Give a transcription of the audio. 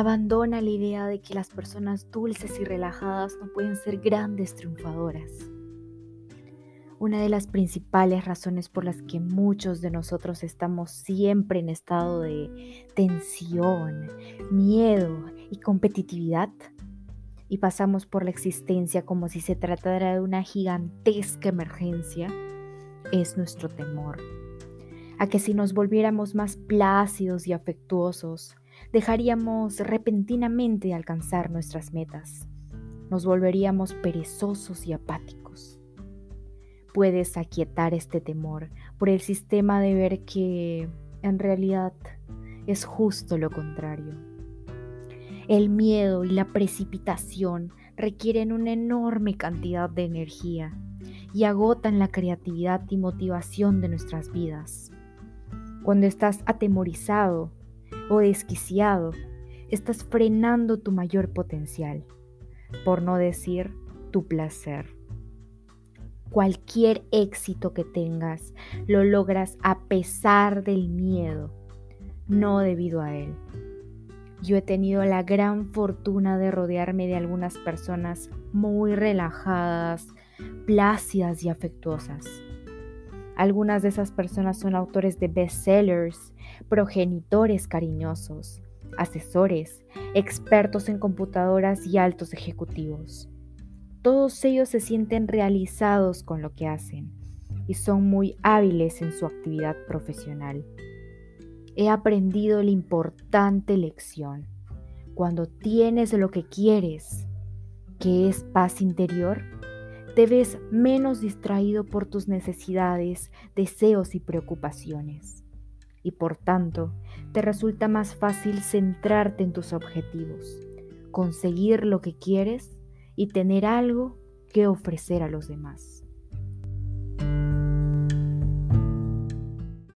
Abandona la idea de que las personas dulces y relajadas no pueden ser grandes triunfadoras. Una de las principales razones por las que muchos de nosotros estamos siempre en estado de tensión, miedo y competitividad y pasamos por la existencia como si se tratara de una gigantesca emergencia es nuestro temor. A que si nos volviéramos más plácidos y afectuosos, dejaríamos repentinamente de alcanzar nuestras metas. Nos volveríamos perezosos y apáticos. Puedes aquietar este temor por el sistema de ver que en realidad es justo lo contrario. El miedo y la precipitación requieren una enorme cantidad de energía y agotan la creatividad y motivación de nuestras vidas. Cuando estás atemorizado o desquiciado, estás frenando tu mayor potencial, por no decir tu placer. Cualquier éxito que tengas lo logras a pesar del miedo, no debido a él. Yo he tenido la gran fortuna de rodearme de algunas personas muy relajadas, plácidas y afectuosas. Algunas de esas personas son autores de bestsellers, progenitores cariñosos, asesores, expertos en computadoras y altos ejecutivos. Todos ellos se sienten realizados con lo que hacen y son muy hábiles en su actividad profesional. He aprendido la importante lección. Cuando tienes lo que quieres, que es paz interior, te ves menos distraído por tus necesidades, deseos y preocupaciones. Y por tanto, te resulta más fácil centrarte en tus objetivos, conseguir lo que quieres y tener algo que ofrecer a los demás.